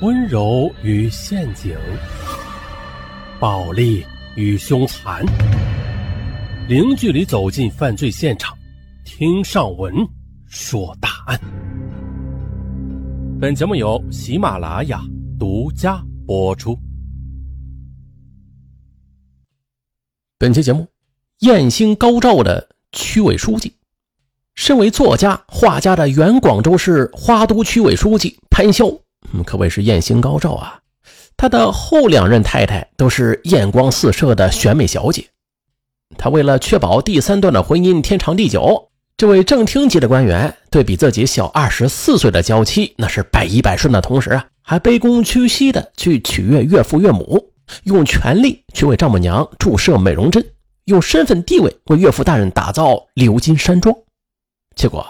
温柔与陷阱，暴力与凶残，零距离走进犯罪现场，听上文说大案。本节目由喜马拉雅独家播出。本期节目，艳星高照的区委书记，身为作家、画家的原广州市花都区委书记潘潇。嗯，可谓是艳星高照啊！他的后两任太太都是艳光四射的选美小姐。他为了确保第三段的婚姻天长地久，这位正厅级的官员对比自己小二十四岁的娇妻那是百依百顺的同时啊，还卑躬屈膝的去取悦岳父岳母，用权力去为丈母娘注射美容针，用身份地位为岳父大人打造鎏金山庄。结果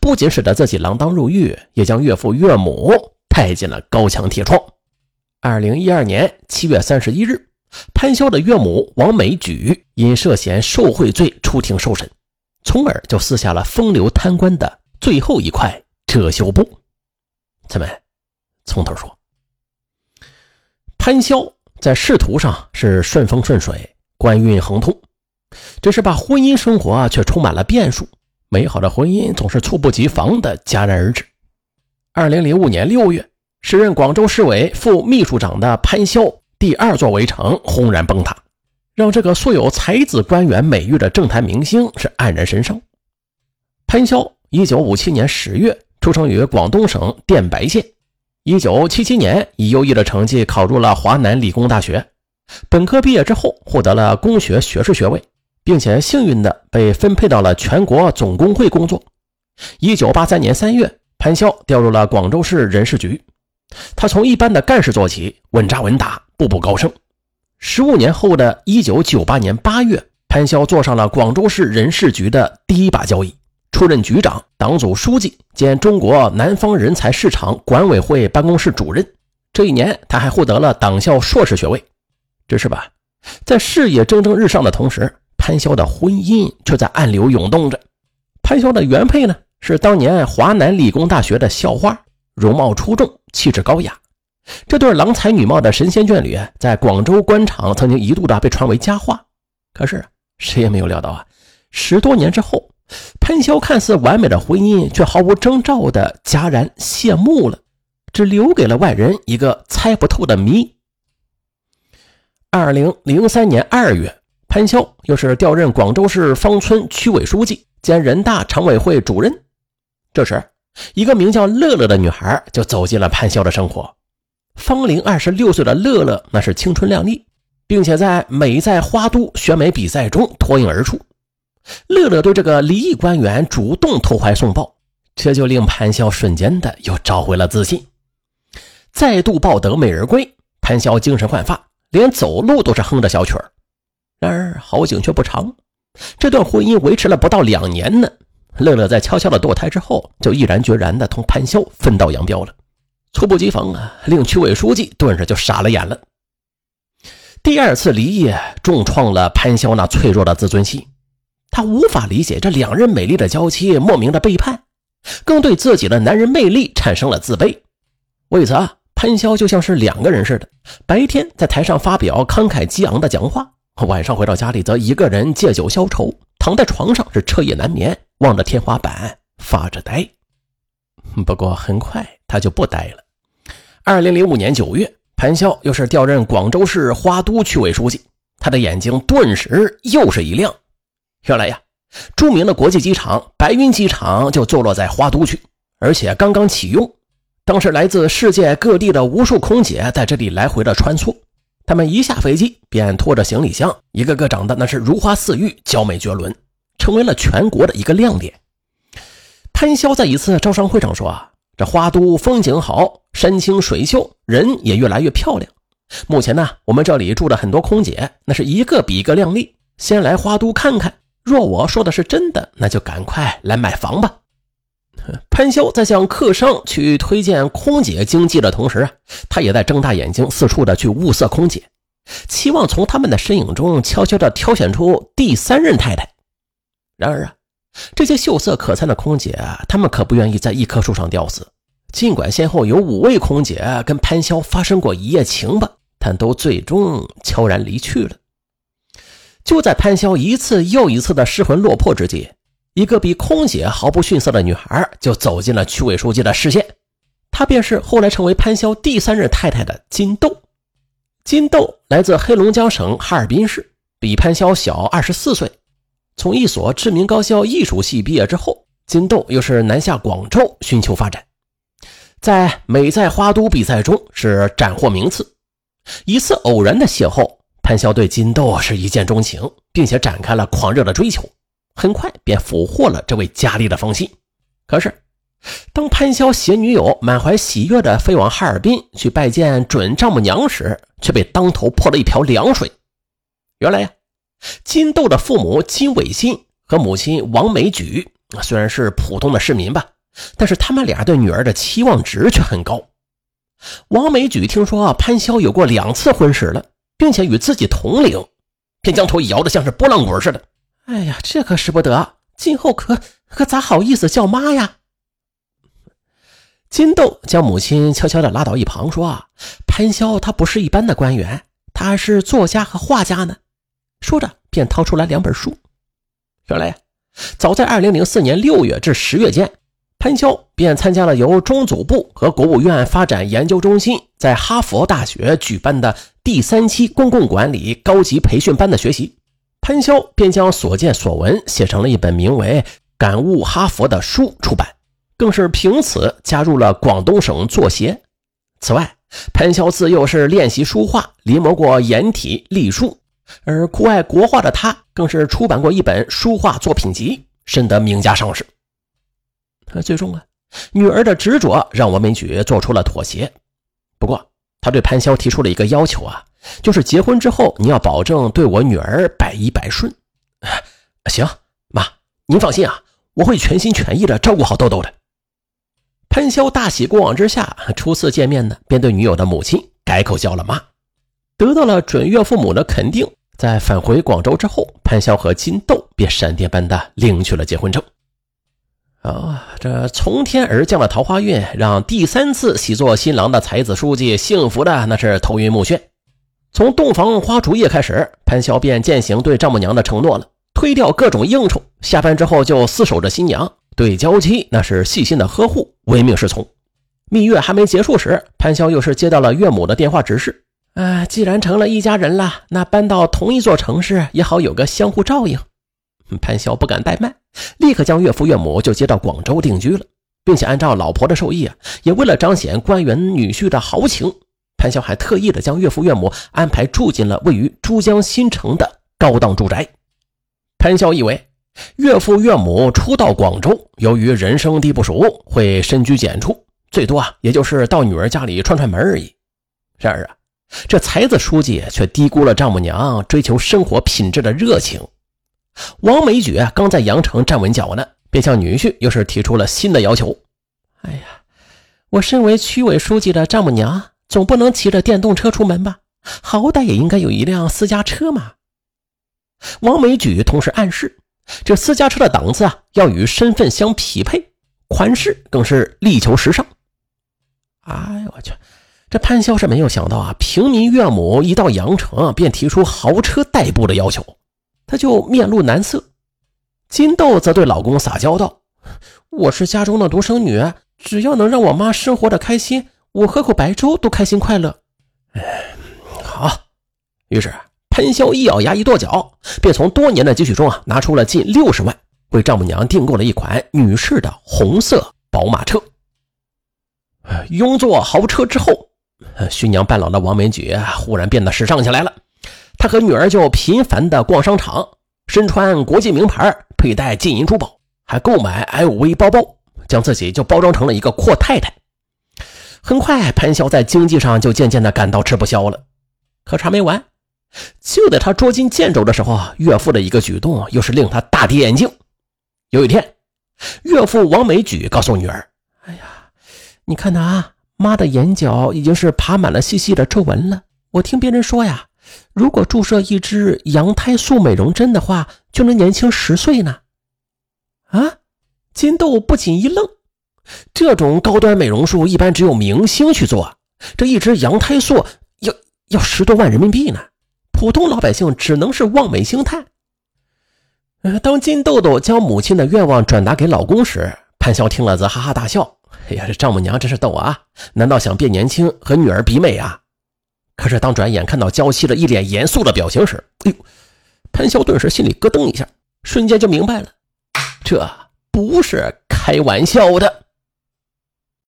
不仅使得自己锒铛入狱，也将岳父岳母。带进了高墙铁窗。二零一二年七月三十一日，潘潇的岳母王美举因涉嫌受贿罪出庭受审，从而就撕下了风流贪官的最后一块遮羞布。咱们从头说，潘潇在仕途上是顺风顺水，官运亨通，只是把婚姻生活却充满了变数，美好的婚姻总是猝不及防的戛然而止。二零零五年六月，时任广州市委副秘书长的潘潇第二座围城轰然崩塌，让这个素有才子官员美誉的政坛明星是黯然神伤。潘潇一九五七年十月出生于广东省电白县，一九七七年以优异的成绩考入了华南理工大学，本科毕业之后获得了工学学士学位，并且幸运的被分配到了全国总工会工作。一九八三年三月。潘潇调入了广州市人事局，他从一般的干事做起，稳扎稳打，步步高升。十五年后的一九九八年八月，潘潇坐上了广州市人事局的第一把交椅，出任局长、党组书记兼中国南方人才市场管委会办公室主任。这一年，他还获得了党校硕士学位。只是吧，在事业蒸蒸日上的同时，潘潇的婚姻却在暗流涌动着。潘潇的原配呢？是当年华南理工大学的校花，容貌出众，气质高雅。这对郎才女貌的神仙眷侣，在广州官场曾经一度的被传为佳话。可是谁也没有料到啊，十多年之后，潘潇看似完美的婚姻，却毫无征兆的戛然谢幕了，只留给了外人一个猜不透的谜。二零零三年二月，潘潇又是调任广州市芳村区委书记兼人大常委会主任。这时，一个名叫乐乐的女孩就走进了潘潇的生活。芳龄二十六岁的乐乐，那是青春靓丽，并且在美在花都选美比赛中脱颖而出。乐乐对这个离异官员主动投怀送抱，这就令潘潇瞬间的又找回了自信，再度抱得美人归。潘潇精神焕发，连走路都是哼着小曲儿。然而好景却不长，这段婚姻维持了不到两年呢。乐乐在悄悄的堕胎之后，就毅然决然的同潘潇分道扬镳了。猝不及防啊，令区委书记顿时就傻了眼了。第二次离异重创了潘潇那脆弱的自尊心，他无法理解这两任美丽的娇妻莫名的背叛，更对自己的男人魅力产生了自卑。为此啊，潘潇就像是两个人似的，白天在台上发表慷慨激昂的讲话，晚上回到家里则一个人借酒消愁，躺在床上是彻夜难眠。望着天花板发着呆，不过很快他就不呆了。二零零五年九月，潘潇又是调任广州市花都区委书记，他的眼睛顿时又是一亮。原来呀，著名的国际机场白云机场就坐落在花都区，而且刚刚启用。当时来自世界各地的无数空姐在这里来回的穿梭，他们一下飞机便拖着行李箱，一个个长得那是如花似玉，娇美绝伦。成为了全国的一个亮点。潘潇在一次招商会上说：“啊，这花都风景好，山清水秀，人也越来越漂亮。目前呢，我们这里住的很多空姐，那是一个比一个靓丽。先来花都看看，若我说的是真的，那就赶快来买房吧。”潘潇在向客商去推荐空姐经济的同时啊，他也在睁大眼睛四处的去物色空姐，期望从他们的身影中悄悄的挑选出第三任太太。然而啊，这些秀色可餐的空姐，她们可不愿意在一棵树上吊死，尽管先后有五位空姐跟潘潇发生过一夜情吧，但都最终悄然离去了。就在潘潇一次又一次的失魂落魄之际，一个比空姐毫不逊色的女孩就走进了区委书记的视线。她便是后来成为潘潇第三任太太的金豆。金豆来自黑龙江省哈尔滨市，比潘潇小二十四岁。从一所知名高校艺术系毕业之后，金豆又是南下广州寻求发展，在美在花都比赛中是斩获名次。一次偶然的邂逅，潘潇对金豆是一见钟情，并且展开了狂热的追求，很快便俘获了这位佳丽的芳心。可是，当潘潇携女友满怀喜悦地飞往哈尔滨去拜见准丈母娘时，却被当头泼了一瓢凉水。原来呀，金豆的父母金伟新和母亲王美举虽然是普通的市民吧，但是他们俩对女儿的期望值却很高。王美举听说潘潇有过两次婚史了，并且与自己同龄，便将头摇得像是拨浪鼓似的。哎呀，这可使不得，今后可可咋好意思叫妈呀？金豆将母亲悄悄地拉到一旁，说：“啊，潘潇他不是一般的官员，他是作家和画家呢。”说着，便掏出来两本书。原来，早在2004年6月至10月间，潘潇便参加了由中组部和国务院发展研究中心在哈佛大学举办的第三期公共管理高级培训班的学习。潘潇便将所见所闻写成了一本名为《感悟哈佛》的书出版。更是凭此加入了广东省作协。此外，潘潇自幼是练习书画，临摹过颜体、隶书，而酷爱国画的他，更是出版过一本书画作品集，深得名家赏识。最终啊，女儿的执着让王美举做出了妥协。不过，他对潘潇提出了一个要求啊，就是结婚之后你要保证对我女儿百依百顺。行，妈，您放心啊，我会全心全意的照顾好豆豆的。潘潇大喜过望之下，初次见面呢，便对女友的母亲改口叫了妈，得到了准岳父母的肯定。在返回广州之后，潘潇和金豆便闪电般的领取了结婚证。啊，这从天而降的桃花运，让第三次喜做新郎的才子书记幸福的那是头晕目眩。从洞房花烛夜开始，潘潇便践行对丈母娘的承诺了，推掉各种应酬，下班之后就厮守着新娘。对娇妻那是细心的呵护，唯命是从。蜜月还没结束时，潘潇又是接到了岳母的电话指示：“啊，既然成了一家人了，那搬到同一座城市也好有个相互照应。”潘潇不敢怠慢，立刻将岳父岳母就接到广州定居了，并且按照老婆的授意啊，也为了彰显官员女婿的豪情，潘潇还特意的将岳父岳母安排住进了位于珠江新城的高档住宅。潘潇以为。岳父岳母初到广州，由于人生地不熟，会深居简出，最多啊，也就是到女儿家里串串门而已。然而啊，这才子书记却低估了丈母娘追求生活品质的热情。王美举刚在羊城站稳脚呢，便向女婿又是提出了新的要求。哎呀，我身为区委书记的丈母娘，总不能骑着电动车出门吧？好歹也应该有一辆私家车嘛。王美举同时暗示。这私家车的档次啊，要与身份相匹配，款式更是力求时尚。哎呦我去！这潘潇是没有想到啊，平民岳母一到阳城便提出豪车代步的要求，他就面露难色。金豆则对老公撒娇道：“我是家中的独生女，只要能让我妈生活的开心，我喝口白粥都开心快乐。”哎，好。于是。潘潇一咬牙，一跺脚，便从多年的积蓄中啊，拿出了近六十万，为丈母娘订购了一款女士的红色宝马车。拥坐豪车之后，熏娘半老的王美举忽然变得时尚起来了。她和女儿就频繁的逛商场，身穿国际名牌，佩戴金银珠宝，还购买 LV 包包，将自己就包装成了一个阔太太。很快，潘潇在经济上就渐渐的感到吃不消了。可还没完。就在他捉襟见肘的时候，岳父的一个举动又是令他大跌眼镜。有一天，岳父王美举告诉女儿：“哎呀，你看呐，啊，妈的眼角已经是爬满了细细的皱纹了。我听别人说呀，如果注射一支羊胎素美容针的话，就能年轻十岁呢。”啊，金豆不仅一愣，这种高端美容术一般只有明星去做，这一支羊胎素要要十多万人民币呢，普通老百姓只能是望美兴叹。当金豆豆将母亲的愿望转达给老公时，潘潇听了则哈哈大笑：“哎呀，这丈母娘真是逗啊！难道想变年轻和女儿比美啊？”可是当转眼看到娇妻的一脸严肃的表情时，哎呦，潘潇顿时心里咯噔一下，瞬间就明白了，这不是开玩笑的。